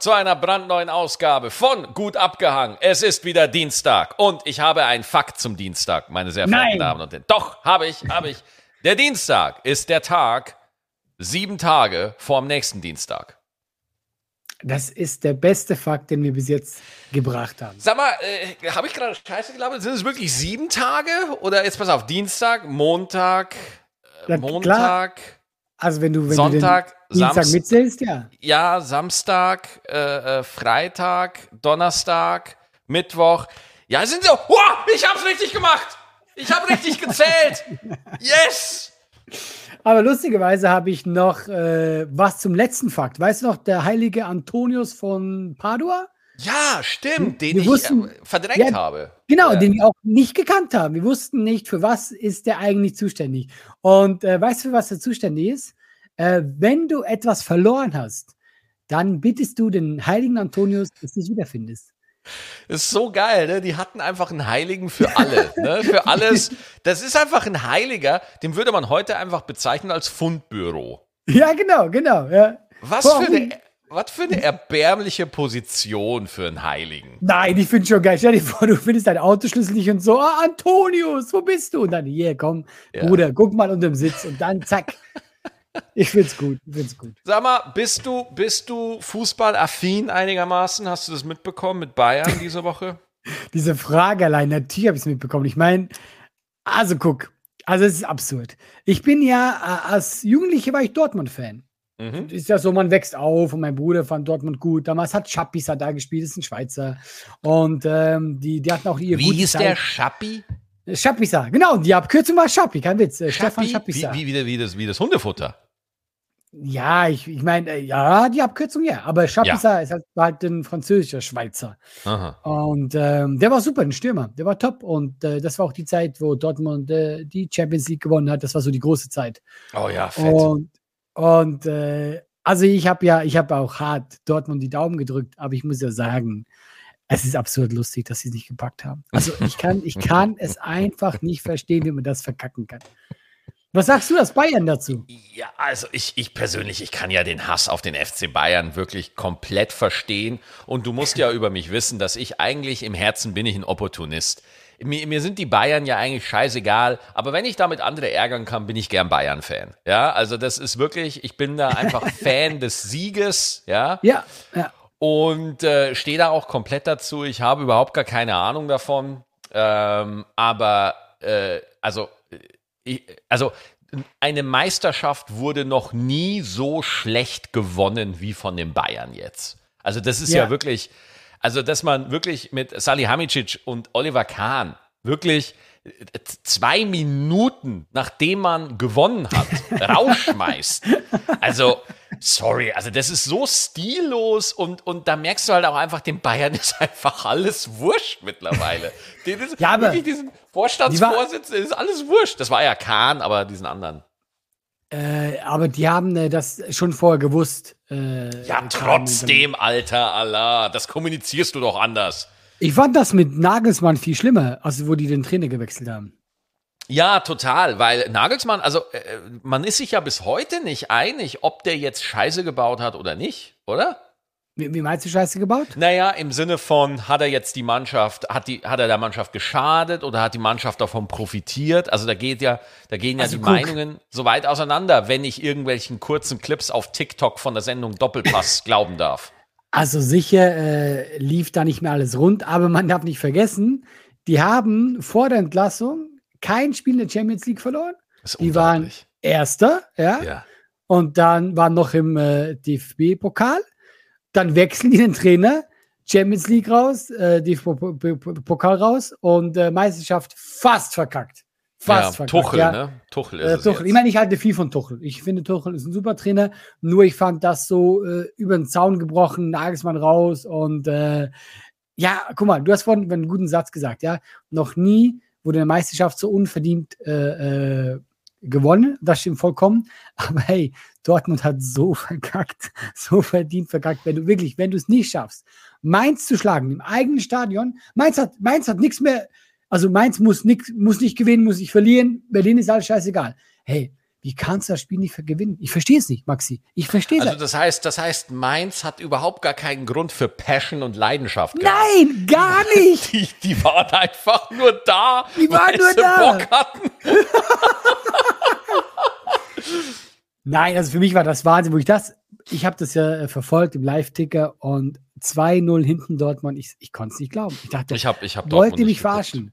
zu einer brandneuen Ausgabe von Gut abgehangen. Es ist wieder Dienstag und ich habe einen Fakt zum Dienstag, meine sehr verehrten Nein. Damen und Herren. Doch, habe ich, habe ich. Der Dienstag ist der Tag sieben Tage vor dem nächsten Dienstag. Das ist der beste Fakt, den wir bis jetzt gebracht haben. Sag mal, äh, habe ich gerade Scheiße gelabert? Sind es wirklich sieben Tage? Oder jetzt pass auf, Dienstag, Montag, äh, Montag, Also wenn du, wenn Sonntag, du Dienstag Samst- mitzählst, ja. ja, Samstag, äh, äh, Freitag, Donnerstag, Mittwoch. Ja, sind so. Wow, ich hab's richtig gemacht. Ich habe richtig gezählt. Yes. Aber lustigerweise habe ich noch äh, was zum letzten Fakt. Weißt du noch, der heilige Antonius von Padua? Ja, stimmt, den Wir ich wussten- äh, verdrängt Ja, habe. Genau, Ja. den wir auch nicht gekannt haben. Wir wussten nicht, für was ist der eigentlich zuständig. Und äh, weißt du, für was er zuständig ist? Äh, wenn du etwas verloren hast, dann bittest du den heiligen Antonius, dass du es wiederfindest. Ist so geil, ne? Die hatten einfach einen Heiligen für alle, ne? Für alles. Das ist einfach ein Heiliger, den würde man heute einfach bezeichnen als Fundbüro. Ja, genau, genau. Ja. Was Warum? für eine, was für eine erbärmliche Position für einen Heiligen. Nein, ich finde schon geil. Stell dir vor, du findest deinen Autoschlüssel nicht und so, ah, Antonius, wo bist du? Und dann, hier, komm, Ja. Bruder, guck mal unter dem Sitz und dann zack. Ich find's gut, ich find's gut. Sag mal, bist du, bist du fußballaffin einigermaßen? Hast du das mitbekommen mit Bayern diese Woche? Diese Frage allein, natürlich habe ich es mitbekommen. Ich meine, also guck, also es ist absurd. Ich bin ja, äh, als Jugendlicher war ich Dortmund-Fan. Mhm. Ist ja so, man wächst auf und mein Bruder fand Dortmund gut. Damals hat Schappis hat da gespielt, ist ein Schweizer. Und ähm, die, die hatten auch ihre Wie hieß Zeit. der Schappi? Schappisa, genau, die Abkürzung war Schappi, kein Witz. Äh, Stefan Schappi? Schappisa. Wie, wie, wie, wie, das, wie das Hundefutter. Ja, ich, ich meine, äh, ja, die Abkürzung ja. Aber Schappisa ist halt, war halt ein französischer Schweizer. Aha. Und ähm, der war super, ein Stürmer. Der war top. Und äh, das war auch die Zeit, wo Dortmund äh, die Champions League gewonnen hat. Das war so die große Zeit. Oh ja, fett. Und, und äh, also ich habe ja, ich habe auch hart Dortmund die Daumen gedrückt, aber ich muss ja sagen, es ist absurd lustig, dass sie es nicht gepackt haben. Also ich kann, ich kann es einfach nicht verstehen, wie man das verkacken kann. Was sagst du das Bayern dazu? Ja, also ich, ich persönlich, ich kann ja den Hass auf den FC Bayern wirklich komplett verstehen. Und du musst ja über mich wissen, dass ich eigentlich im Herzen bin ich ein Opportunist. Mir, mir sind die Bayern ja eigentlich scheißegal, aber wenn ich damit andere ärgern kann, bin ich gern Bayern-Fan. Ja, also das ist wirklich, ich bin da einfach Fan des Sieges, ja. Ja, ja. und äh, stehe da auch komplett dazu. Ich habe überhaupt gar keine Ahnung davon. Ähm, aber äh, also, ich, also eine Meisterschaft wurde noch nie so schlecht gewonnen wie von den Bayern jetzt. Also das ist ja, Ja. wirklich, also dass man wirklich mit Salihamidzic und Oliver Kahn wirklich äh, zwei Minuten nachdem man gewonnen hat, rausschmeißt. Also, sorry, also das ist so stillos und, und da merkst du halt auch einfach, den Bayern ist einfach alles wurscht mittlerweile. Den ist, Ja, aber wirklich diesen Vorstandsvorsitzenden ist alles wurscht. Das war ja Kahn, aber diesen anderen. Äh, aber die haben äh, das schon vorher gewusst. Äh, Ja, trotzdem, Alter Allah, das kommunizierst du doch anders. Ich fand das mit Nagelsmann viel schlimmer, also wo die den Trainer gewechselt haben. Ja, total, weil Nagelsmann, also äh, man ist sich ja bis heute nicht einig, ob der jetzt Scheiße gebaut hat oder nicht, oder? Wie, wie meinst du Scheiße gebaut? Naja, im Sinne von, hat er jetzt die Mannschaft, hat, die, hat er der Mannschaft geschadet oder hat die Mannschaft davon profitiert? Also da geht ja, da gehen ja Also die guck. Meinungen so weit auseinander, wenn ich irgendwelchen kurzen Clips auf TikTok von der Sendung Doppelpass glauben darf. Also sicher äh, lief da nicht mehr alles rund, aber man darf nicht vergessen, die haben vor der Entlassung kein Spiel in der Champions League verloren. Die waren. Erster, ja. Ja. Und dann waren noch im äh, DFB-Pokal. Dann wechseln die den Trainer, Champions League raus, äh, DFB-Pokal raus und äh, Meisterschaft fast verkackt. Fast ja, verkackt. Tuchel, ja. ne? Tuchel ist Äh, es Tuchel. Ich meine, ich halte viel von Tuchel. Ich finde, Tuchel ist ein super Trainer. Nur ich fand das so äh, über den Zaun gebrochen, Nagelsmann raus und äh, ja, guck mal, du hast vorhin einen guten Satz gesagt, ja. Noch nie wurde eine Meisterschaft so unverdient äh, äh, gewonnen. Das stimmt vollkommen. Aber hey, Dortmund hat so verkackt, so verdient verkackt, wenn du wirklich, wenn du es nicht schaffst, Mainz zu schlagen im eigenen Stadion. Mainz hat, Mainz hat nichts mehr, also Mainz muss, nix, muss nicht gewinnen, muss nicht verlieren. Berlin ist alles scheißegal. Hey, Wie kannst du das Spiel nicht gewinnen? Ich verstehe es nicht, Maxi. Ich verstehe es Also das heißt, das heißt, Mainz hat überhaupt gar keinen Grund für Passion und Leidenschaft. gehabt. Nein, gar nicht. Die, die waren einfach nur da, Die waren weil nur sie da. Bock hatten. Nein, also für mich war das Wahnsinn, wo ich das, ich habe das ja äh, verfolgt im Live-Ticker und 2-0 hinten Dortmund, ich, ich konnte es nicht glauben. Ich dachte, Ich habe ich hab wollt ihr mich verarschen?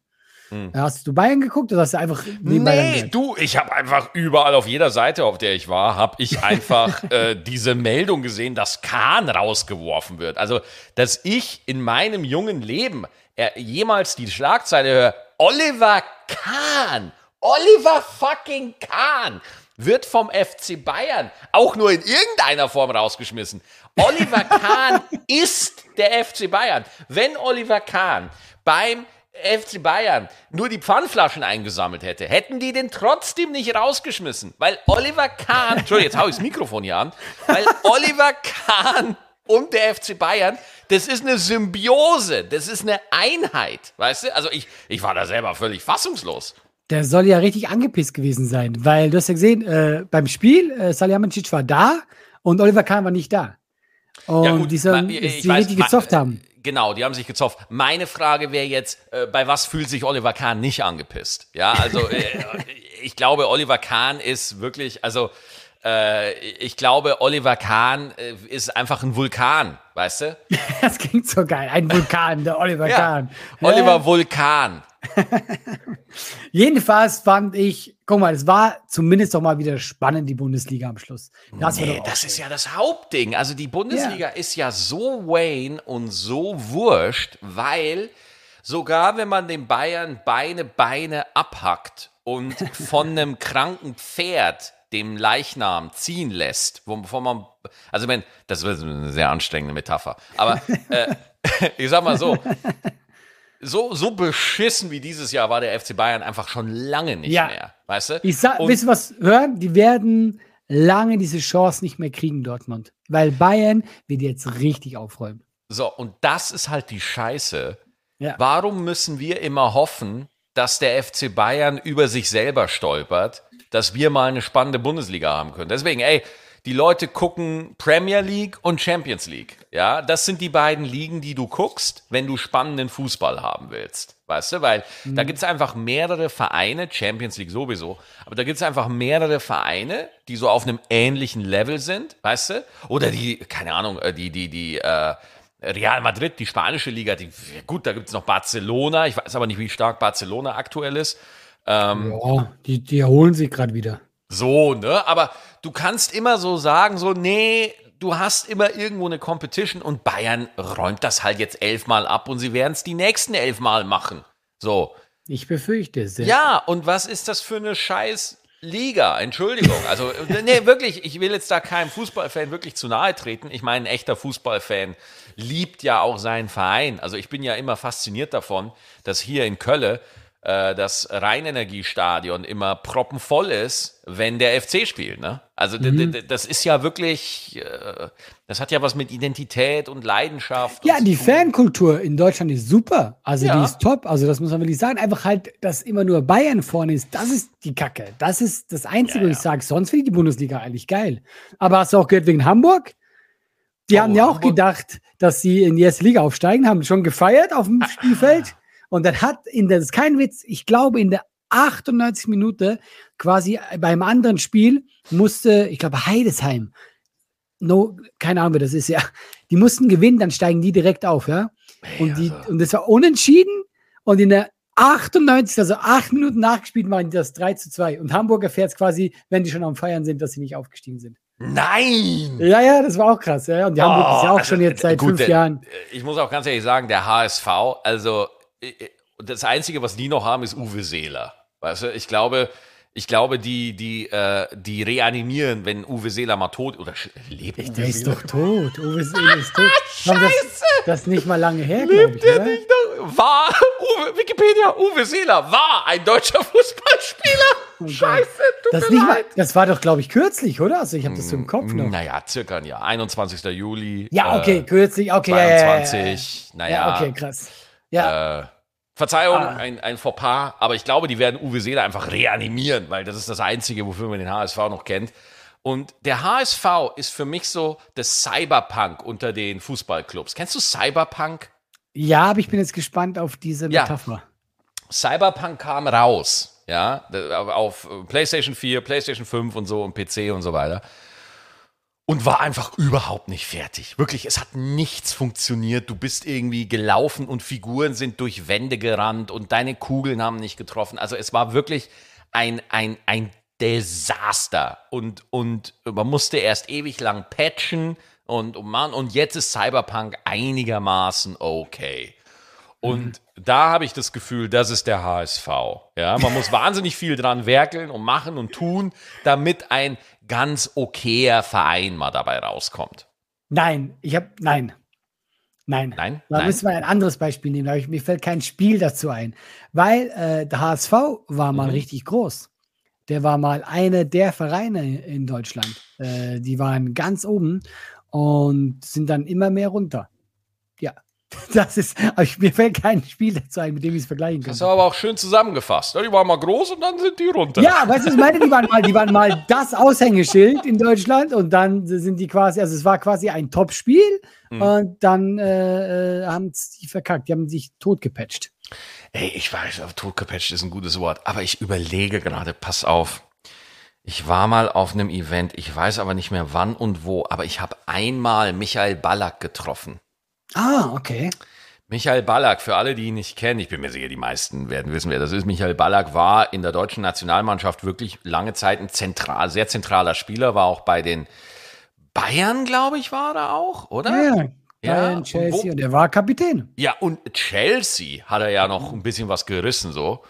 Hm. Hast du Bayern geguckt oder hast du einfach Nee, angeschaut? du, ich habe einfach überall auf jeder Seite, auf der ich war, habe ich einfach äh, diese Meldung gesehen, dass Kahn rausgeworfen wird. Also, dass ich in meinem jungen Leben äh, jemals die Schlagzeile höre, Oliver Kahn, Oliver fucking Kahn wird vom FC Bayern auch nur in irgendeiner Form rausgeschmissen. Oliver Kahn ist der FC Bayern. Wenn Oliver Kahn beim FC Bayern nur die Pfandflaschen eingesammelt hätte, hätten die den trotzdem nicht rausgeschmissen. Weil Oliver Kahn, Entschuldigung, jetzt hau ich das Mikrofon hier an, weil Oliver Kahn und der FC Bayern, das ist eine Symbiose, das ist eine Einheit, weißt du? Also ich, ich war da selber völlig fassungslos. Der soll ja richtig angepisst gewesen sein, weil du hast ja gesehen, äh, beim Spiel, äh, Salihamidzic war da und Oliver Kahn war nicht da. Und die sollen ma- ich die weiß, richtig gezofft haben. Genau, die haben sich gezofft. Meine Frage wäre jetzt, äh, bei was fühlt sich Oliver Kahn nicht angepisst? Ja, also äh, ich glaube, Oliver Kahn ist wirklich, also äh, ich glaube, Oliver Kahn äh, ist einfach ein Vulkan, weißt du? Das klingt so geil. Ein Vulkan, der Oliver Kahn. Oliver Ja. Vulkan. Jedenfalls fand ich, guck mal, es war zumindest doch mal wieder spannend, die Bundesliga am Schluss. Das Nee, das ist ja das Hauptding. Also die Bundesliga ist ja so Wayne und so wurscht, weil sogar wenn man den Bayern Beine, Beine abhackt und von einem kranken Pferd dem Leichnam ziehen lässt, wovon man, also wenn, das ist eine sehr anstrengende Metapher, aber äh, ich sag mal so, so, so beschissen wie dieses Jahr war der FC Bayern einfach schon lange nicht Ja. mehr, weißt du? Ich sag, Und- wisst ihr was, hören? Die werden lange diese Chance nicht mehr kriegen, Dortmund. Weil Bayern wird jetzt richtig aufräumen. So, und das ist halt die Scheiße. Ja. Warum müssen wir immer hoffen, dass der FC Bayern über sich selber stolpert, dass wir mal eine spannende Bundesliga haben können? Deswegen, ey, die Leute gucken Premier League und Champions League. Ja, das sind die beiden Ligen, die du guckst, wenn du spannenden Fußball haben willst. Weißt du, weil da gibt es einfach mehrere Vereine, Champions League sowieso, aber da gibt es einfach mehrere Vereine, die so auf einem ähnlichen Level sind, weißt du? Oder die, keine Ahnung, äh, die, die, die, äh, Real Madrid, die spanische Liga, die, gut, da gibt es noch Barcelona. Ich weiß aber nicht, wie stark Barcelona aktuell ist. Ähm, Ja, die, die erholen sich gerade wieder. so, ne? Aber du kannst immer so sagen, so, nee, du hast immer irgendwo eine Competition und Bayern räumt das halt jetzt elfmal ab und sie werden es die nächsten elfmal machen. So. Ich befürchte es. Ja, und was ist das für eine scheiß Liga? Entschuldigung. Also, nee, wirklich, ich will jetzt da keinem Fußballfan wirklich zu nahe treten. Ich meine, ein echter Fußballfan liebt ja auch seinen Verein. Also, ich bin ja immer fasziniert davon, dass hier in Kölle äh, das Rheinenergiestadion immer proppenvoll ist, wenn der FC spielt. Ne? Also, d- das ist ja wirklich, äh, das hat ja was mit Identität und Leidenschaft. Ja, und die. Fankultur in Deutschland ist super. Also Ja. die ist top. Also das muss man wirklich sagen. Einfach halt, dass immer nur Bayern vorne ist, das ist die Kacke. Das ist das Einzige, Ja, wo ich sage. Sonst finde ich die Bundesliga eigentlich geil. Aber hast du auch gehört wegen Hamburg? Die Oh, haben ja auch Hamburg. gedacht, dass sie in die erste Liga aufsteigen, haben schon gefeiert auf dem Spielfeld. Und dann hat in der, das ist kein Witz, ich glaube in der 98 Minute quasi beim anderen Spiel musste, ich glaube Heidesheim, no, keine Ahnung, wer das ist, ja. Die mussten gewinnen, dann steigen die direkt auf, ja. Und, die, also. und das war unentschieden. Und in der 98, also acht Minuten nachgespielt, machen die das 3 zu 2. Und Hamburg erfährt es quasi, wenn die schon am Feiern sind, dass sie nicht aufgestiegen sind. Nein! Ja, ja, das war auch krass. Ja. Und die Hamburg ist ja auch also, schon jetzt seit gut, fünf Jahren. Ich muss auch ganz ehrlich sagen, der HSV, also äh, das Einzige, was die noch haben, ist Uwe Seeler. Weißt du, ich glaube, ich glaube, die, die, äh, die reanimieren, wenn Uwe Seeler mal tot oder lebt. Uwe Der ist doch tot. Uwe Seeler ist tot. Komm, das, das ist nicht mal lange her, glaube Lebt ich. der Oder? nicht noch? War Uwe, Wikipedia, Uwe Seeler war ein deutscher Fußballspieler. Scheiße, tut Das, mir nicht mal, leid. das war doch, glaube ich, kürzlich, oder? Also ich habe das so im Kopf noch. Naja, circa ein Jahr. 21. Juli. Ja, okay, äh, kürzlich, okay. ja, ja, ja, ja. 22, naja. Ja, okay, krass. Ja, Äh, Verzeihung, Ah. ein, ein Fauxpas, aber ich glaube, die werden Uwe Seeler einfach reanimieren, weil das ist das Einzige, wofür man den HSV noch kennt. Und der HSV ist für mich so das Cyberpunk unter den Fußballclubs. Kennst du Cyberpunk? Ja, aber ich bin jetzt gespannt auf diese Ja. Metapher. Cyberpunk kam raus, ja, auf PlayStation 4, PlayStation 5 und so und PC und so weiter. Und war einfach überhaupt nicht fertig. Wirklich, es hat nichts funktioniert. Du bist irgendwie gelaufen und Figuren sind durch Wände gerannt und deine Kugeln haben nicht getroffen. Also es war wirklich ein, ein, ein Desaster. Und, und man musste erst ewig lang patchen und, und, Mann, und jetzt ist Cyberpunk einigermaßen okay. Und da habe ich das Gefühl, das ist der HSV. Ja, man muss wahnsinnig viel dran werkeln und machen und tun, damit ein ganz okayer Verein mal dabei rauskommt. Nein, ich habe nein. Nein. Nein? Da Nein? müssen wir ein anderes Beispiel nehmen. Da hab ich, mir fällt kein Spiel dazu ein. Weil äh, der HSV war mal Mhm. richtig groß. Der war mal eine der Vereine in Deutschland. Äh, die waren ganz oben und sind dann immer mehr runter. Das ist, aber ich, mir fällt kein Spiel dazu ein, mit dem ich es vergleichen Das ist kann. aber auch schön zusammengefasst. Ja, Die waren mal groß und dann sind die runter. Ja, weißt du, was ich meine? Die waren, mal, die waren mal das Aushängeschild in Deutschland und dann sind die quasi, also es war quasi ein Top-Spiel Mhm. und dann äh, äh, haben sie verkackt, die haben sich totgepatcht. Ey, ich weiß, totgepatcht ist ein gutes Wort, aber ich überlege gerade, pass auf. Ich war mal auf einem Event, ich weiß aber nicht mehr wann und wo, aber ich habe einmal Michael Ballack getroffen. Ah, okay. Michael Ballack, für alle, die ihn nicht kennen, ich bin mir sicher, die meisten werden wissen, wer das ist. Michael Ballack war in der deutschen Nationalmannschaft wirklich lange Zeit ein zentral, sehr zentraler Spieler, war auch bei den Bayern, glaube ich, war er auch, oder? Ja, Ja, Bayern, Chelsea und er war Kapitän. Ja, und Chelsea hat er ja noch ein bisschen was gerissen, so.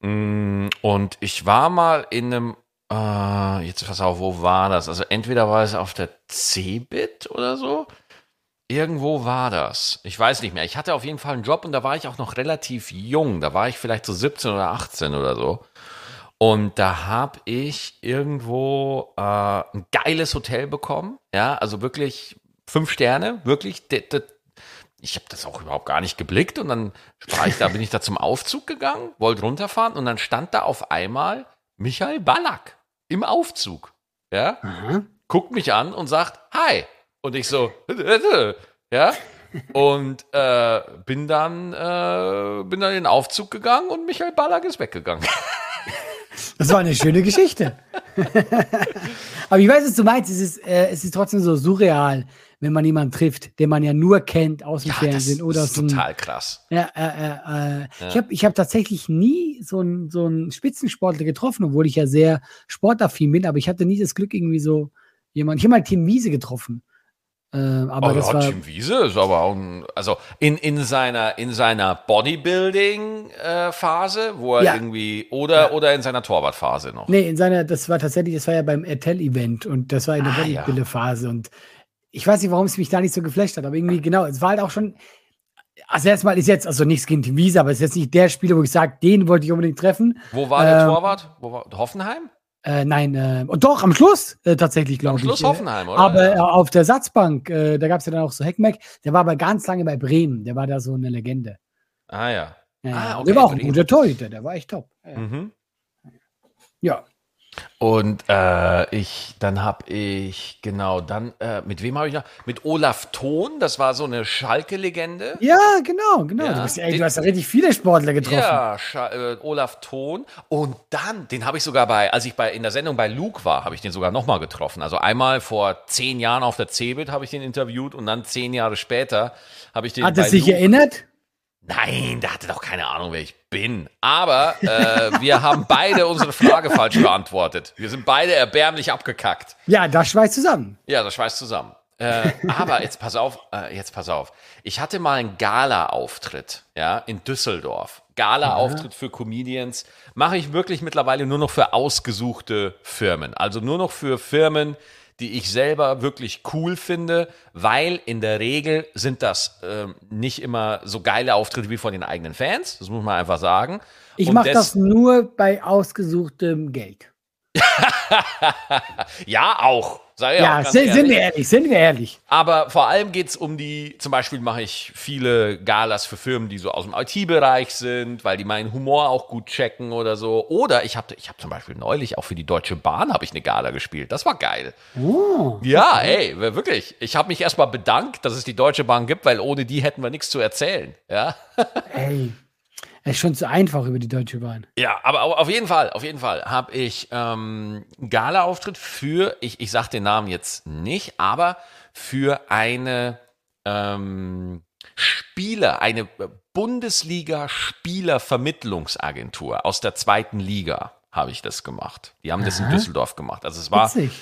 Mm, Und ich war mal in einem, äh, jetzt pass auf, wo war das? Also entweder war es auf der Cebit oder so. Irgendwo war das. Ich weiß nicht mehr. Ich hatte auf jeden Fall einen Job und da war ich auch noch relativ jung. Da war ich vielleicht so 17 oder 18 oder so. Und da habe ich irgendwo äh, ein geiles Hotel bekommen. Ja, also wirklich fünf Sterne. Wirklich. de- de- Ich habe das auch überhaupt gar nicht geblickt. Und dann war ich da, bin ich da zum Aufzug gegangen, wollte runterfahren und dann stand da auf einmal Michael Ballack im Aufzug. Ja, Aha. guckt mich an und sagt Hi. Und ich so, ja. Und äh, bin dann äh, bin dann in den Aufzug gegangen und Michael Ballack ist weggegangen. Das war eine schöne Geschichte. Aber ich weiß, was du meinst. Es ist, äh, es ist trotzdem so surreal, wenn man jemanden trifft, den man ja nur kennt aus dem Ja, das, Fernsehen oder das aus ist dem. total krass. Ja, äh, äh, äh, Ich habe ich hab tatsächlich nie so einen so einen Spitzensportler getroffen, obwohl ich ja sehr sportaffin bin, aber ich hatte nie das Glück, irgendwie so jemand. Ich habe mal Tim Wiese getroffen. Äh, aber oh, das ja, war. Tim Wiese ist aber auch ein, also in, in seiner, in seiner Bodybuilding-Phase, wo er Ja. irgendwie, oder, oder in seiner Torwartphase noch. Nee, in seiner, das war tatsächlich, das war ja beim RTL-Event und das war in der Ah, ja. Bodybuilder-Phase und ich weiß nicht, warum es mich da nicht so geflasht hat, aber irgendwie genau, es war halt auch schon, also erstmal ist jetzt, also nichts gegen Tim Wiese, aber es ist jetzt nicht der Spieler, wo ich sage, den wollte ich unbedingt treffen. Wo war der Ähm, Torwart? Wo war, Hoffenheim? Äh, nein, äh, und doch, am Schluss äh, tatsächlich, glaube Am ich. Schluss äh, Hoffenheim, oder? Aber äh, auf der Satzbank, äh, da gab es ja dann auch so Heckmeck, der war aber ganz lange bei Bremen, der war da so eine Legende. ah ja. Ja, Ah, okay, der war auch ein guter Torhüter, der war echt top. Mhm. ja. Und äh, ich, dann habe ich, genau, dann, äh, mit wem habe ich noch? Mit Olaf Thon, das war so eine Schalke-Legende. Ja, genau, genau. Ja, du, bist, ey, den- du hast ja richtig viele Sportler getroffen. Ja, Scha äh, Olaf Thon. Und dann, den habe ich sogar bei, als ich bei, in der Sendung bei Luke war, habe ich den sogar nochmal getroffen. Also einmal vor zehn Jahren auf der Cebit habe ich den interviewt und dann zehn Jahre später habe ich den Hat er sich Luke- erinnert? Nein, der hatte doch keine Ahnung, wer ich bin. Aber äh, wir haben beide unsere Frage falsch beantwortet. Wir sind beide erbärmlich abgekackt. Ja, das schweißt zusammen. Ja, das schweißt zusammen. Äh, aber jetzt pass auf, äh, jetzt pass auf. Ich hatte mal einen Gala-Auftritt, ja, in Düsseldorf. Gala-Auftritt für Comedians mache ich wirklich mittlerweile nur noch für ausgesuchte Firmen. Also nur noch für Firmen, die ich selber wirklich cool finde, weil in der Regel sind das ähm, nicht immer so geile Auftritte wie von den eigenen Fans. Das muss man einfach sagen. Ich mache das nur bei ausgesuchtem Geld. Ja, auch. Sei ja, auch sind, sind wir ehrlich, sind wir ehrlich. Aber vor allem geht es um die, zum Beispiel mache ich viele Galas für Firmen, die so aus dem IT-Bereich sind, weil die meinen Humor auch gut checken oder so. Oder ich habe ich hab zum Beispiel neulich auch für die Deutsche Bahn habe ich eine Gala gespielt. Das war geil. Oh, Ja, ey, wirklich. Ich habe mich erstmal bedankt, dass es die Deutsche Bahn gibt, weil ohne die hätten wir nichts zu erzählen. Ja. ey. Es ist schon zu einfach über die Deutsche Bahn. Ja, aber au- auf jeden Fall, auf jeden Fall habe ich ähm, einen Gala-Auftritt für, ich, ich sag den Namen jetzt nicht, aber für eine ähm, Spieler, eine Bundesliga-Spielervermittlungsagentur aus der zweiten Liga habe ich das gemacht. Die haben das in Aha. Düsseldorf gemacht. Also es war, Witzig.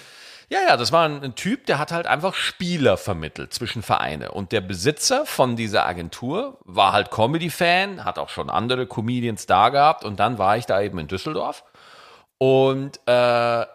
Ja, ja, das war ein, ein Typ, der hat halt einfach Spieler vermittelt zwischen Vereine. Und der Besitzer von dieser Agentur war halt Comedy-Fan, hat auch schon andere Comedians da gehabt. Und dann war ich da eben in Düsseldorf. Und äh,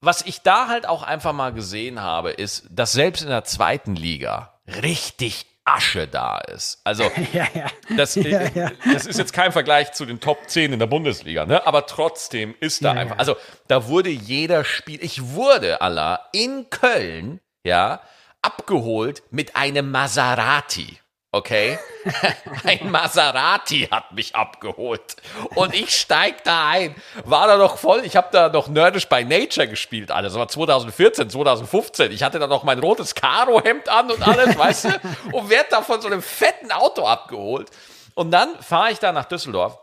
was ich da halt auch einfach mal gesehen habe, ist, dass selbst in der zweiten Liga richtig Asche da ist. Also Ja, ja. das, Ja, ja. das ist jetzt kein Vergleich zu den Top 10 in der Bundesliga, ne? aber trotzdem ist da einfach, also da wurde jeder Spiel, ich wurde, Allah, in Köln, ja, abgeholt mit einem Maserati. Okay? Ein Maserati hat mich abgeholt. Und ich steig da ein. War da noch voll. Ich habe da noch Nerdish by Nature gespielt, alles. Das war 2014, 2015. Ich hatte da noch mein rotes Karo-Hemd an und alles, weißt du? Und werd da von so einem fetten Auto abgeholt. Und dann fahre ich da nach Düsseldorf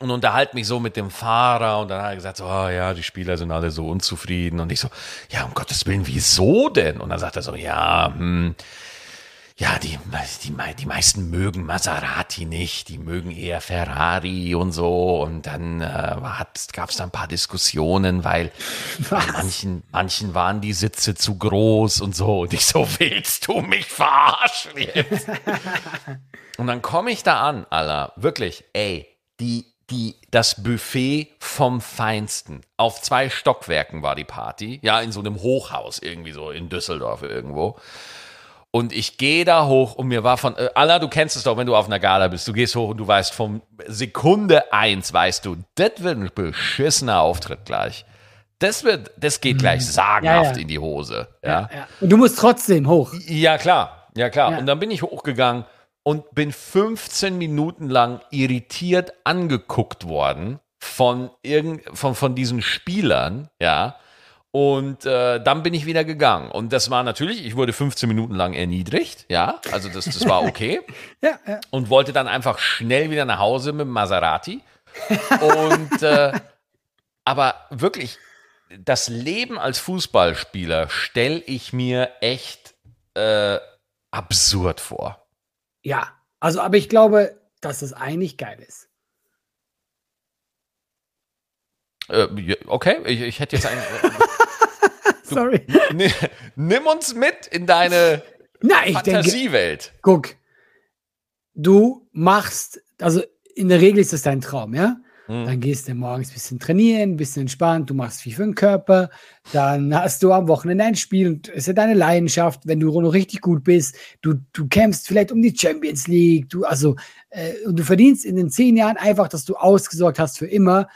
und unterhalte mich so mit dem Fahrer und dann hat er gesagt, so, oh ja, die Spieler sind alle so unzufrieden und ich so, ja, um Gottes Willen, wieso denn? Und dann sagt er so, ja, hm, ja, die, die, die meisten mögen Maserati nicht, die mögen eher Ferrari und so. Und dann äh, gab es da ein paar Diskussionen, weil bei manchen, manchen waren die Sitze zu groß und so. Und ich so, willst du mich verarschen jetzt? und dann komme ich da an, Alter, wirklich, ey, die, die, das Buffet vom Feinsten. Auf zwei Stockwerken war die Party. Ja, in so einem Hochhaus irgendwie so in Düsseldorf irgendwo. Und ich gehe da hoch und mir war von, äh, Allah, du kennst es doch, wenn du auf einer Gala bist. Du gehst hoch und du weißt vom Sekunde eins, weißt du, das wird ein beschissener Auftritt gleich. Das wird, das geht gleich sagenhaft Ja, ja. in die Hose. Ja, Ja. Und du musst trotzdem hoch. ja klar, ja klar. Und dann bin ich hochgegangen und bin 15 Minuten lang irritiert angeguckt worden von, irgend, von, von diesen Spielern, ja. Und äh, dann bin ich wieder gegangen. Und das war natürlich, ich wurde 15 Minuten lang erniedrigt, ja. Also das, das war okay. Ja, ja. und wollte dann einfach schnell wieder nach Hause mit dem Maserati. Und äh, aber wirklich, das Leben als Fußballspieler stelle ich mir echt äh, absurd vor. Ja, also, aber ich glaube, dass es eigentlich geil ist. Äh, okay, ich, ich hätte jetzt einen. Sorry. Ni- Nimm uns mit in deine denke, Fantasiewelt. guck, du machst, also in der Regel ist das dein Traum, ja? Hm. Dann gehst du morgens ein bisschen trainieren, ein bisschen entspannt, du machst viel für den Körper, dann hast du am Wochenende ein Spiel und es ist ja deine Leidenschaft, wenn du noch richtig gut bist, du, du kämpfst vielleicht um die Champions League, du, also, äh, und du verdienst in den zehn Jahren einfach, dass du ausgesorgt hast für immer.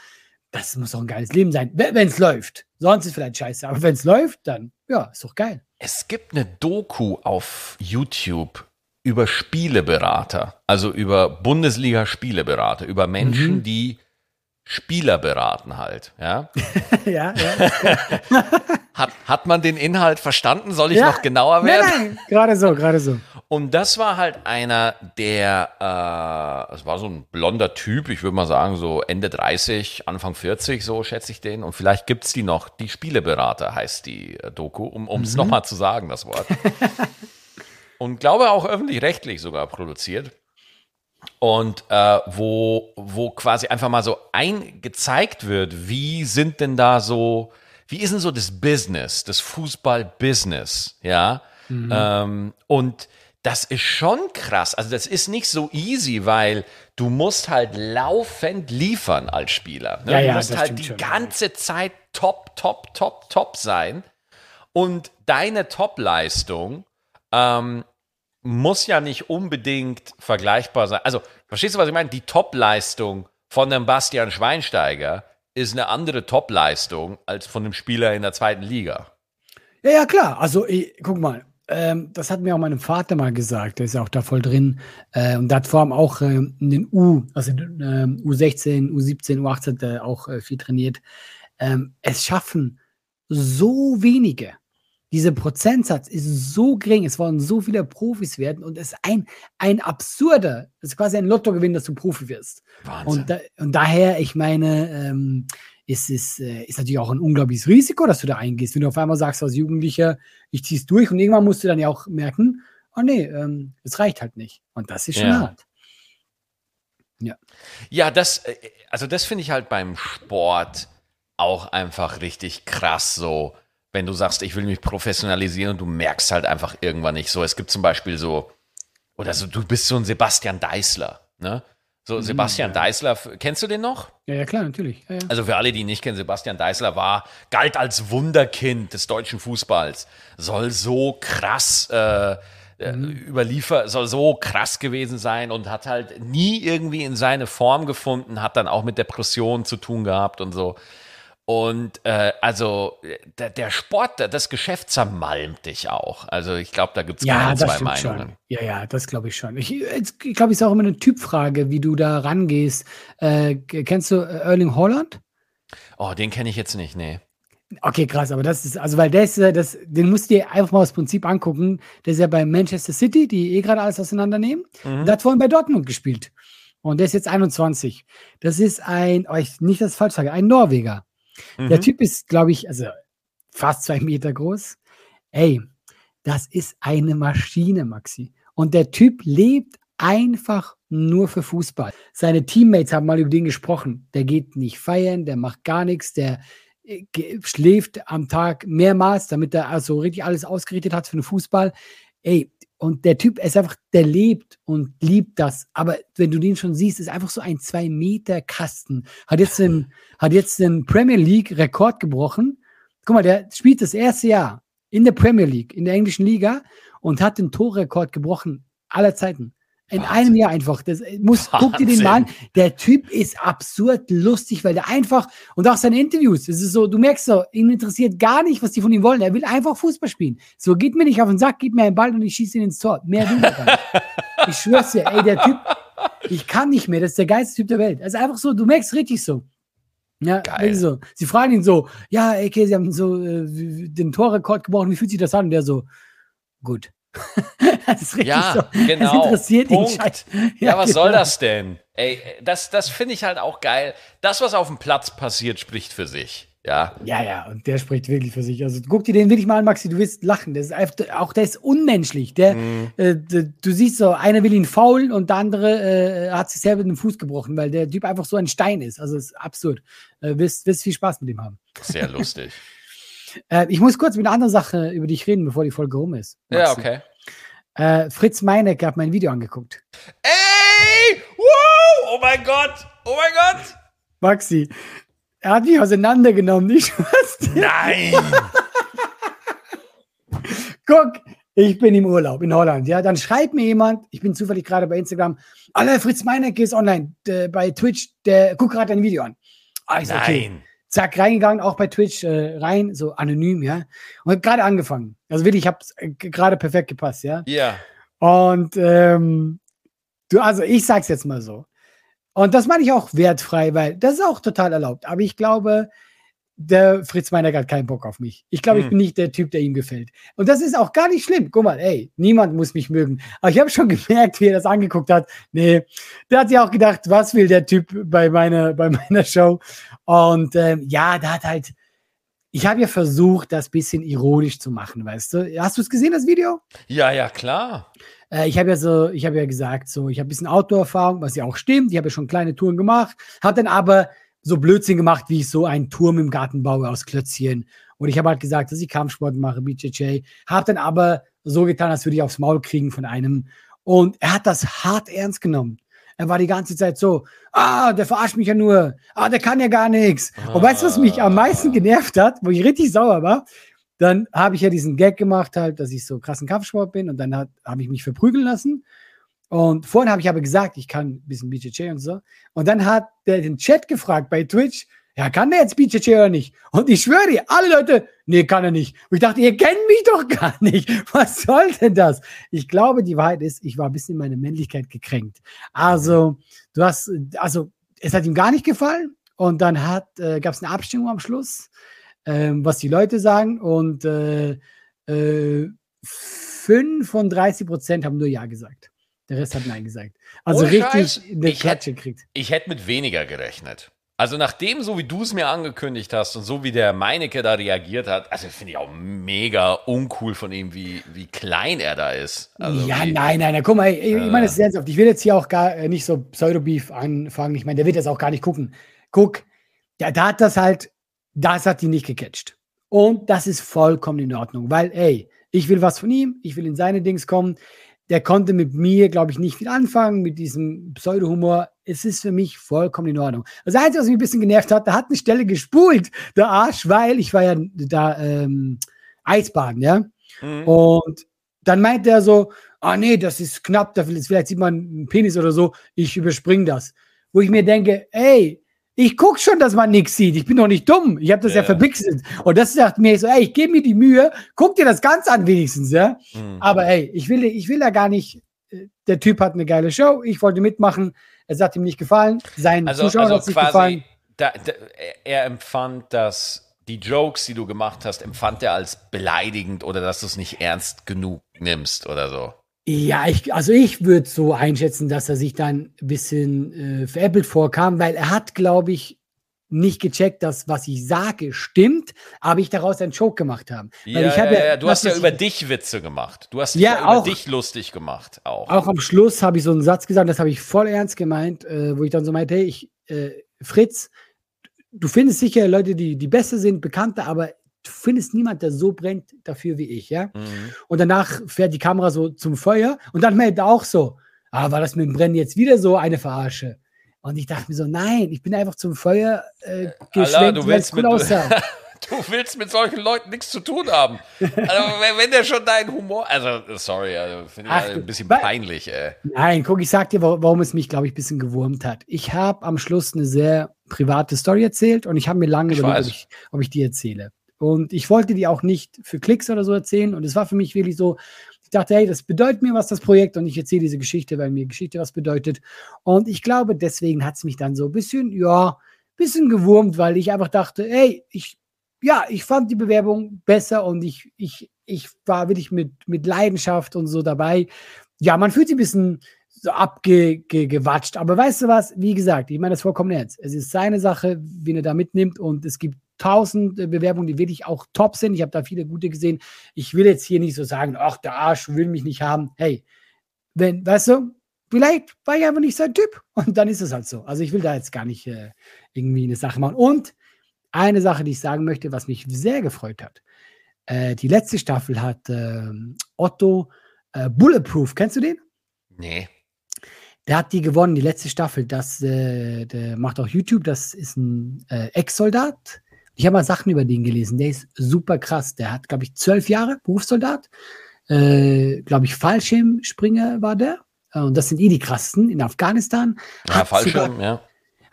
Das muss doch ein geiles Leben sein, wenn es läuft. Sonst ist vielleicht scheiße, aber wenn es läuft, dann, ja, ist doch geil. Es gibt eine Doku auf YouTube über Spieleberater, also über Bundesliga-Spieleberater, über Menschen, Mhm. die Spieler beraten halt. Ja? ja, ja. Hat, hat man den Inhalt verstanden? Soll ich Ja. noch genauer Nein, werden? nein, gerade so, gerade so. Und das war halt einer, der, äh, es war so ein blonder Typ, ich würde mal sagen, so Ende 30, Anfang 40, so schätze ich den. Und vielleicht gibt's die noch, die Spieleberater heißt die äh, Doku, um es nochmal zu sagen, das Wort. Und glaube auch öffentlich-rechtlich sogar produziert. Und äh, wo, wo quasi einfach mal so eingezeigt wird, wie sind denn da so, wie ist denn so das Business, das Fußball-Business, ja? Ähm, und das ist schon krass. Also das ist nicht so easy, weil du musst halt laufend liefern als Spieler. Ne? Ja, du ja, musst das halt die schon. ganze Zeit top, top, top, top sein. Und deine Top-Leistung ähm, muss ja nicht unbedingt vergleichbar sein. Also, verstehst du, was ich meine? Die Top-Leistung von einem Bastian Schweinsteiger ist eine andere Top-Leistung als von einem Spieler in der zweiten Liga. Ja, ja, klar. Also, ich, guck mal, ähm, das hat mir auch mein Vater mal gesagt, der ist auch da voll drin. Äh, und der hat vor allem auch äh, in den U, also äh, U16, U17, U18 auch viel trainiert. Ähm, es schaffen so wenige. Dieser Prozentsatz ist so gering, es wollen so viele Profis werden und es ist ein, ein absurder, es ist quasi ein Lottogewinn, dass du Profi wirst. Wahnsinn. Und, da, und daher, ich meine, ähm, ist es äh, ist natürlich auch ein unglaubliches Risiko, dass du da eingehst. Wenn du auf einmal sagst als Jugendlicher, ich zieh's durch und irgendwann musst du dann ja auch merken, oh nee, ähm, es reicht halt nicht. Und das ist schon ja. hart. Ja. Ja, das, äh, also das finde ich halt beim Sport auch einfach richtig krass so, wenn du sagst, ich will mich professionalisieren und du merkst halt einfach irgendwann nicht so. Es gibt zum Beispiel so, oder so, du bist so ein Sebastian Deißler, ne? So, mhm, Sebastian ja. Deißler, kennst du den noch? Ja, ja, klar, natürlich. Ja, ja. Also für alle, die ihn nicht kennen, Sebastian Deißler war, galt als Wunderkind des deutschen Fußballs. Soll so krass äh, äh mhm. überliefert, soll so krass gewesen sein und hat halt nie irgendwie in seine Form gefunden, hat dann auch mit Depressionen zu tun gehabt und so. Und äh, also der, der, Sport, das Geschäft zermalmt dich auch. Also ich glaube, da gibt es ja, keine zwei Meinungen. Schon. Ja, ja, das glaube ich schon. Ich, ich glaube, es ist auch immer eine Typfrage, wie du da rangehst. Äh, kennst du Erling Holland? Oh, den kenne ich jetzt nicht, nee. Okay, krass, aber das ist, also weil der ist, das, den musst du dir einfach mal aus Prinzip angucken. Der ist ja bei Manchester City, die eh gerade alles auseinandernehmen. Mhm. Der hat vorhin bei Dortmund gespielt. Und der ist jetzt 21. Das ist ein, oh, ich nicht das falsch sage, ein Norweger. Mhm. Der Typ ist, glaube ich, also fast zwei Meter groß. Ey, das ist eine Maschine, Maxi. Und der Typ lebt einfach nur für Fußball. Seine Teammates haben mal über den gesprochen. Der geht nicht feiern, der macht gar nichts, der äh, schläft am Tag mehrmals, damit er also richtig alles ausgerichtet hat für den Fußball. Ey, und der Typ ist einfach, der lebt und liebt das. Aber wenn du den schon siehst, ist einfach so ein zwei Meter Kasten. Hat jetzt den, hat jetzt den Premier League Rekord gebrochen. Guck mal, der spielt das erste Jahr in der Premier League, in der englischen Liga und hat den Torrekord gebrochen aller Zeiten. In Wahnsinn. einem Jahr einfach. Das muss, guck dir den mal an. Der Typ ist absurd lustig, weil der einfach, und auch seine Interviews, es ist so, du merkst so, ihn interessiert gar nicht, was die von ihm wollen. Er will einfach Fußball spielen. So, geht mir nicht auf den Sack, gib mir einen Ball und ich schieße ihn ins Tor. Mehr will er gar nicht. ich schwör's dir, ey, der Typ, ich kann nicht mehr. Das ist der geilste Typ der Welt. Also einfach so, du merkst richtig so. Ja, Geil. So. Sie fragen ihn so, ja, okay, sie haben so äh, den Torrekord gebrochen, wie fühlt sich das an? Und der so, gut. das ist richtig ja, so. genau. Das interessiert Punkt. ihn. Ja, ja, was genau. soll das denn? Ey, das, das finde ich halt auch geil. Das, was auf dem Platz passiert, spricht für sich. Ja. Ja, ja, und der spricht wirklich für sich. Also guck dir den wirklich mal an, Maxi, du wirst lachen. Das ist einfach, auch der ist unmenschlich. Der, mm. äh, du siehst so, einer will ihn faulen und der andere äh, hat sich selber den Fuß gebrochen, weil der Typ einfach so ein Stein ist. Also ist absurd. Äh, wirst, wirst viel Spaß mit ihm haben. Sehr lustig. Äh, ich muss kurz mit einer anderen Sache über dich reden, bevor die Folge rum ist. Maxi. Ja, okay. Äh, Fritz Meinecke hat mein Video angeguckt. Ey! Wow! Oh mein Gott! Oh mein Gott! Maxi, er hat mich auseinandergenommen, nicht Nein! Guck, ich bin im Urlaub in Holland. Ja, dann schreibt mir jemand, ich bin zufällig gerade bei Instagram, alle Fritz Meinecke ist online der, bei Twitch, der guckt gerade ein Video an. Ah, ich so, okay. Zack, reingegangen, auch bei Twitch äh, rein, so anonym, ja. Und hab gerade angefangen. Also wirklich, ich habe äh, gerade perfekt gepasst, ja. Ja. Und ähm, du, also ich sag's jetzt mal so. Und das meine ich auch wertfrei, weil das ist auch total erlaubt. Aber ich glaube, der Fritz Meiner hat keinen Bock auf mich. Ich glaube, hm. ich bin nicht der Typ, der ihm gefällt. Und das ist auch gar nicht schlimm. Guck mal, ey, niemand muss mich mögen. Aber ich habe schon gemerkt, wie er das angeguckt hat. Nee, der hat ja auch gedacht, was will der Typ bei meiner, bei meiner Show? Und ähm, ja, da hat halt, ich habe ja versucht, das bisschen ironisch zu machen, weißt du? Hast du es gesehen, das Video? Ja, ja, klar. Äh, ich habe ja so, ich habe ja gesagt, so, ich habe ein bisschen Outdoor-Erfahrung, was ja auch stimmt. Ich habe ja schon kleine Touren gemacht, habe dann aber so Blödsinn gemacht, wie ich so einen Turm im Garten baue aus Klötzchen. Und ich habe halt gesagt, dass ich Kampfsport mache, BJJ. Habe dann aber so getan, als würde ich aufs Maul kriegen von einem. Und er hat das hart ernst genommen. Er war die ganze Zeit so, ah, der verarscht mich ja nur, ah, der kann ja gar nichts. Ah. Und weißt du, was mich am meisten genervt hat, wo ich richtig sauer war? Dann habe ich ja diesen Gag gemacht, halt, dass ich so krassen Kampfsport bin und dann habe ich mich verprügeln lassen. Und vorhin habe ich aber gesagt, ich kann ein bisschen BJJ und so. Und dann hat der den Chat gefragt bei Twitch, ja, kann der jetzt BJJ oder nicht? Und ich schwöre dir, alle Leute, nee, kann er nicht. Und ich dachte, ihr kennt mich doch gar nicht. Was soll denn das? Ich glaube, die Wahrheit ist, ich war ein bisschen in meine Männlichkeit gekränkt. Also, du hast, also, es hat ihm gar nicht gefallen. Und dann hat, äh, gab es eine Abstimmung am Schluss, ähm, was die Leute sagen. Und äh, äh, 35 Prozent haben nur Ja gesagt. Der Rest hat Nein gesagt. Also oh, richtig eine Klatsche gekriegt. Ich hätte mit weniger gerechnet. Also nachdem, so wie du es mir angekündigt hast und so wie der Meinecke da reagiert hat, also finde ich auch mega uncool von ihm, wie, wie klein er da ist. Also ja, wie, nein, nein, nein, guck mal, ich, äh, ich meine, das ist ernsthaft. Ich will jetzt hier auch gar äh, nicht so Pseudo-Beef anfangen. Ich meine, der wird jetzt auch gar nicht gucken. Guck, der, da hat das halt, das hat ihn nicht gecatcht. Und das ist vollkommen in Ordnung, weil, ey, ich will was von ihm, ich will in seine Dings kommen der konnte mit mir, glaube ich, nicht viel anfangen, mit diesem Pseudo-Humor. Es ist für mich vollkommen in Ordnung. Das Einzige, was mich ein bisschen genervt hat, da hat eine Stelle gespult, der Arsch, weil ich war ja da ähm, Eisbaden, ja. Mhm. Und dann meint er so, ah nee, das ist knapp, da vielleicht sieht man einen Penis oder so, ich überspringe das. Wo ich mir denke, ey, ich guck schon, dass man nichts sieht. Ich bin doch nicht dumm. Ich habe das ja, ja verpixelt. Und das sagt mir so, ey, ich gebe mir die Mühe, guck dir das ganz an wenigstens, ja. Mhm. Aber ey, ich will, ich will da gar nicht. Äh, der Typ hat eine geile Show. Ich wollte mitmachen. Es hat ihm nicht gefallen. Sein also, Zuschauer also hat es nicht gefallen. Da, da, er empfand das, die Jokes, die du gemacht hast, empfand er als beleidigend oder dass du es nicht ernst genug nimmst oder so. Ja, ich, also ich würde so einschätzen, dass er sich dann ein bisschen äh, veräppelt vorkam, weil er hat, glaube ich, nicht gecheckt, dass was ich sage stimmt, aber ich daraus einen Joke gemacht habe. Ja, ja, ja, ja, du hast ja über dich Witze gemacht. Du hast ja, ja über dich lustig gemacht auch. Auch am Schluss habe ich so einen Satz gesagt, das habe ich voll ernst gemeint, äh, wo ich dann so meinte, hey, ich, äh, Fritz, du findest sicher Leute, die, die besser sind, bekannter, aber du findest niemand, der so brennt dafür wie ich, ja. Mhm. Und danach fährt die Kamera so zum Feuer und dann meldet er auch so, ah, war das mit dem Brennen jetzt wieder so eine Verarsche? Und ich dachte mir so, nein, ich bin einfach zum Feuer äh, äh geschwenkt, du willst cool mit, aussah. du willst mit solchen Leuten nichts zu tun haben. Also, wenn, der schon deinen Humor, also, sorry, also, finde ich Ach, ein bisschen peinlich, ey. Nein, guck, ich sag dir, warum es mich, glaube ich, ein bisschen gewurmt hat. Ich habe am Schluss eine sehr private Story erzählt und ich habe mir lange überlegt, ob ich, ob ich die erzähle. Und ich wollte die auch nicht für Klicks oder so erzählen. Und es war für mich wirklich so, ich dachte, hey, das bedeutet mir was, das Projekt. Und ich erzähle diese Geschichte, weil mir Geschichte was bedeutet. Und ich glaube, deswegen hat es mich dann so ein bisschen, ja, bisschen gewurmt, weil ich einfach dachte, hey, ich, ja, ich fand die Bewerbung besser und ich, ich, ich war wirklich mit, mit Leidenschaft und so dabei. Ja, man fühlt sich ein bisschen so abgewatscht. Aber weißt du was? Wie gesagt, ich meine das vollkommen ernst. Es ist seine Sache, wie er da mitnimmt und es gibt tausend Bewerbungen, die wirklich auch top sind. Ich habe da viele gute gesehen. Ich will jetzt hier nicht so sagen, ach, der Arsch will mich nicht haben. Hey, wenn, weißt du, vielleicht war ich einfach nicht sein Typ und dann ist es halt so. Also ich will da jetzt gar nicht äh, irgendwie eine Sache machen. Und eine Sache, die ich sagen möchte, was mich sehr gefreut hat. Äh, die letzte Staffel hat äh, Otto äh, Bulletproof, kennst du den? Nee. Der hat die gewonnen, die letzte Staffel. Das, äh, der macht auch YouTube. Das ist ein äh, Ex-Soldat, ich habe mal Sachen über den gelesen. Der ist super krass. Der hat, glaube ich, zwölf Jahre Berufssoldat. Äh, glaube ich, Fallschirmspringer war der. Äh, und das sind eh die krassesten in Afghanistan. Ja, hat Fallschirm, sogar, ja.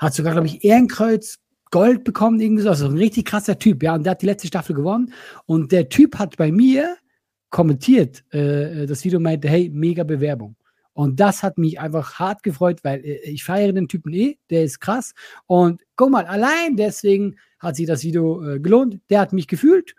Hat sogar, glaube ich, Ehrenkreuz Gold bekommen, irgendwie so. Also ein richtig krasser Typ, ja. Und der hat die letzte Staffel gewonnen. Und der Typ hat bei mir kommentiert, äh, das Video meinte, hey, mega Bewerbung. Und das hat mich einfach hart gefreut, weil äh, ich feiere den Typen eh, der ist krass. Und guck mal, allein deswegen hat sich das Video äh, gelohnt. Der hat mich gefühlt.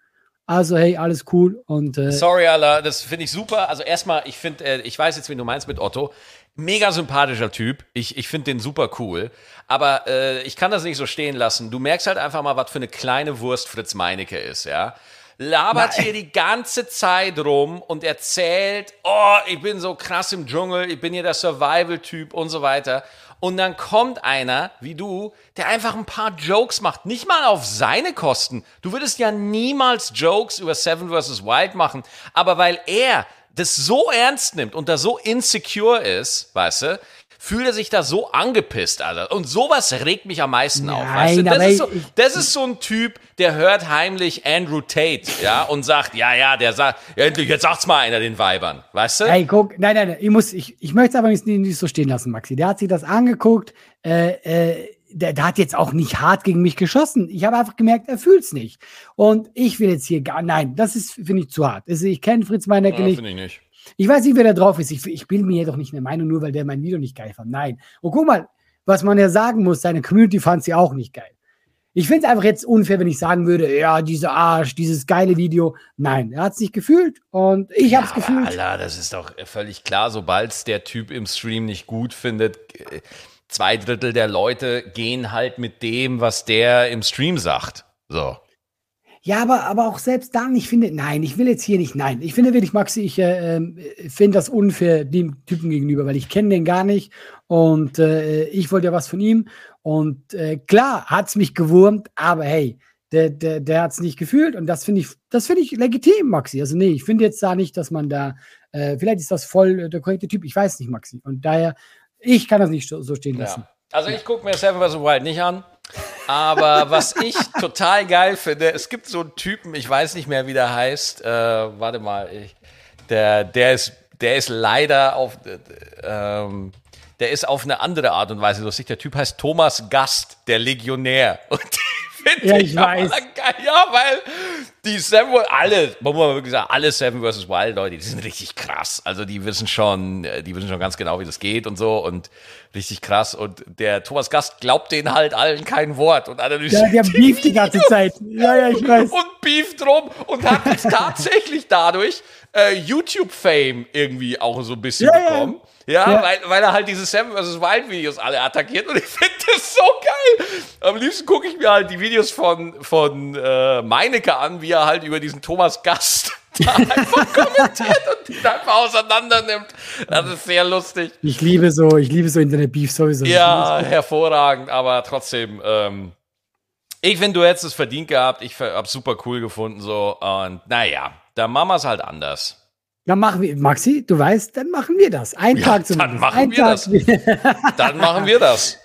Also, hey, alles cool. Und, äh, Sorry, Allah, das finde ich super. Also, erstmal, ich finde, äh, ich weiß jetzt, wen du meinst mit Otto. Mega sympathischer Typ. Ich, ich finde den super cool. Aber äh, ich kann das nicht so stehen lassen. Du merkst halt einfach mal, was für eine kleine Wurst Fritz Meinecke ist, ja labert Nein. hier die ganze Zeit rum und erzählt, oh, ich bin so krass im Dschungel, ich bin hier der Survival-Typ und so weiter. Und dann kommt einer wie du, der einfach ein paar Jokes macht, nicht mal auf seine Kosten. Du würdest ja niemals Jokes über Seven vs. Wild machen, aber weil er das so ernst nimmt und da so insecure ist, weißt du, fühlt er sich da so angepisst, Alter. Und sowas regt mich am meisten Nein, auf. Weißt du? das, ist so, das ist so ein Typ, der hört heimlich Andrew Tate, ja, und sagt, ja, ja, der sagt, endlich, jetzt sagt's mal einer den Weibern, weißt du? Hey, guck, nein, nein, nein, ich muss, ich, ich möchte es aber nicht, nicht so stehen lassen, Maxi. Der hat sich das angeguckt, äh, äh, der, der hat jetzt auch nicht hart gegen mich geschossen. Ich habe einfach gemerkt, er fühlt's nicht. Und ich will jetzt hier gar, nein, das ist, finde ich, zu hart. Also ich kenne Fritz Meinecke Ja, nicht. finde ich nicht. Ich weiß nicht, wer da drauf ist. Ich, ich bilde mir doch nicht eine Meinung, nur weil der mein Video nicht geil fand. Nein. Und guck mal, was man ja sagen muss, seine Community fand sie auch nicht geil. Ich finde es einfach jetzt unfair, wenn ich sagen würde, ja, dieser Arsch, dieses geile Video. Nein, er hat es nicht gefühlt und ich habe es Aber gefühlt. Alter, das ist doch völlig klar, sobald es der Typ im Stream nicht gut findet, äh, zwei Drittel der Leute gehen halt mit dem, was der im Stream sagt. So. Ja, aber, aber auch selbst dann, ich finde, nein, ich will jetzt hier nicht, nein. Ich finde wirklich, Maxi, ich äh, ähm, finde das unfair dem Typen gegenüber, weil ich kenne den gar nicht und äh, ich wollte ja was von ihm. Und äh, klar hat's mich gewurmt, aber hey, der, der, der hat's nicht gefühlt und das finde ich, das finde ich legitim, Maxi. Also nee, ich finde jetzt da nicht, dass man da, äh, vielleicht ist das voll äh, der korrekte Typ, ich weiß nicht, Maxi. Und daher, ich kann das nicht so so stehen lassen. Ja. Also ich gucke mir Seven vs. Wild nicht an. Aber was ich total geil finde, es gibt so einen Typen, ich weiß nicht mehr, wie der heißt. Äh, warte mal, ich, der, der ist, der ist leider auf, äh, ähm, der ist auf eine andere Art und Weise lustig. Der Typ heißt Thomas Gast, der Legionär. Und finde Ja, ich, ich weiß. geil. Ja, weil die Seven, alle, man muss mal wirklich sagen, alle Seven vs. Wild Leute, die sind richtig krass. Also die wissen schon, äh, die wissen schon ganz genau, wie das geht und so und richtig krass. Und der Thomas Gast glaubt denen halt allen kein Wort und analysiert Ja, der beef die ganze Zeit. Ja, ja, ich weiß. und beeft drum und hat jetzt tatsächlich dadurch äh, YouTube-Fame irgendwie auch so ein bisschen ja. bekommen. Ja, Ja. Weil, weil er halt diese Seven vs. Wild Videos alle attackiert und ich finde das so geil. Am liebsten gucke ich mir halt die Videos von, von äh, Meinecke an, wie er halt über diesen Thomas Gast da einfach kommentiert und ihn einfach auseinander nimmt. Das ist sehr lustig. Ich liebe so, ich liebe so Internet-Beef sowieso. Ja, hervorragend, aber trotzdem, ähm, ich finde, du hättest es verdient gehabt. Ich hab's super cool gefunden, so. Und naja, da machen wir es halt anders. Dann machen wir, Maxi, du weißt, dann machen wir das. Ein Ja, Tag dann zumindest. machen Ein wir Tag. das. Dann machen wir das.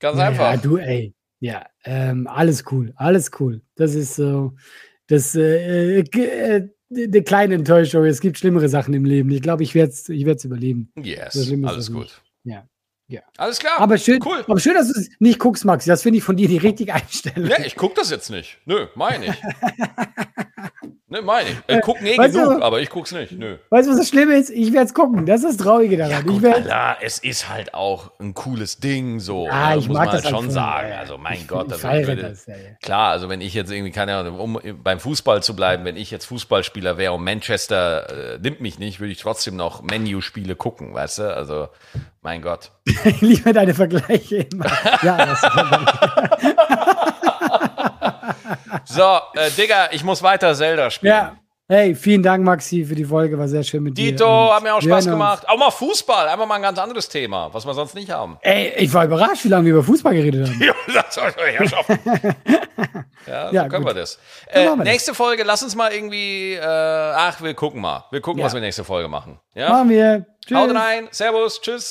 Ganz einfach. Ja, du, ey. Ja, ähm, alles cool, alles cool. Das ist so, das, äh, äh, g- äh, eine kleine Enttäuschung. Es gibt schlimmere Sachen im Leben. Ich glaube, ich werde es ich werd's überleben. Yes, alles gut. nicht. Ja. ja. Alles klar. Aber schön, Cool. aber schön, dass du es nicht guckst, Maxi. Das finde ich von dir die richtige Einstellung. Ne, ich guck das jetzt nicht. Nö, meine ich. ne, meine ich. Ich guck eh Weißt du- genug, aber ich guck's nicht. Nö. Weißt du, was das Schlimme ist? Ich werde es gucken. Das ist das Traurige daran. Ja, ich gut, werd, Alter, es ist halt auch ein cooles Ding, so. Ah, ne, ich muss mag man das halt halt schon sagen. ja. Also, mein Ich- Gott, ich also, feiere würde- das, ja. Klar, also wenn ich jetzt irgendwie, keine Ahnung, um beim Fußball zu bleiben, wenn ich jetzt Fußballspieler wäre und Manchester äh, nimmt mich nicht, würde ich trotzdem noch Menu-Spiele gucken, weißt du? Also, mein Gott. ich liebe deine Vergleiche immer. ja, das So, äh, Digga, ich muss weiter Zelda spielen. ja. Hey, vielen Dank, Maxi, für die Folge. War sehr schön mit dir. Dito, hat mir auch Spaß gemacht. Auch mal Fußball, einfach mal ein ganz anderes Thema, was wir sonst nicht haben. Ey, ich war überrascht, wie lange wir über Fußball geredet haben. Ja, das soll ich Herrschaft. Ja, so Ja, können gut. wir das. Äh, wir das. nächste Folge, lass uns mal irgendwie, äh, ach, wir gucken mal. Wir gucken, Ja. was wir nächste Folge machen. Ja? Machen wir. Tschüss. Haut rein, Servus, tschüss.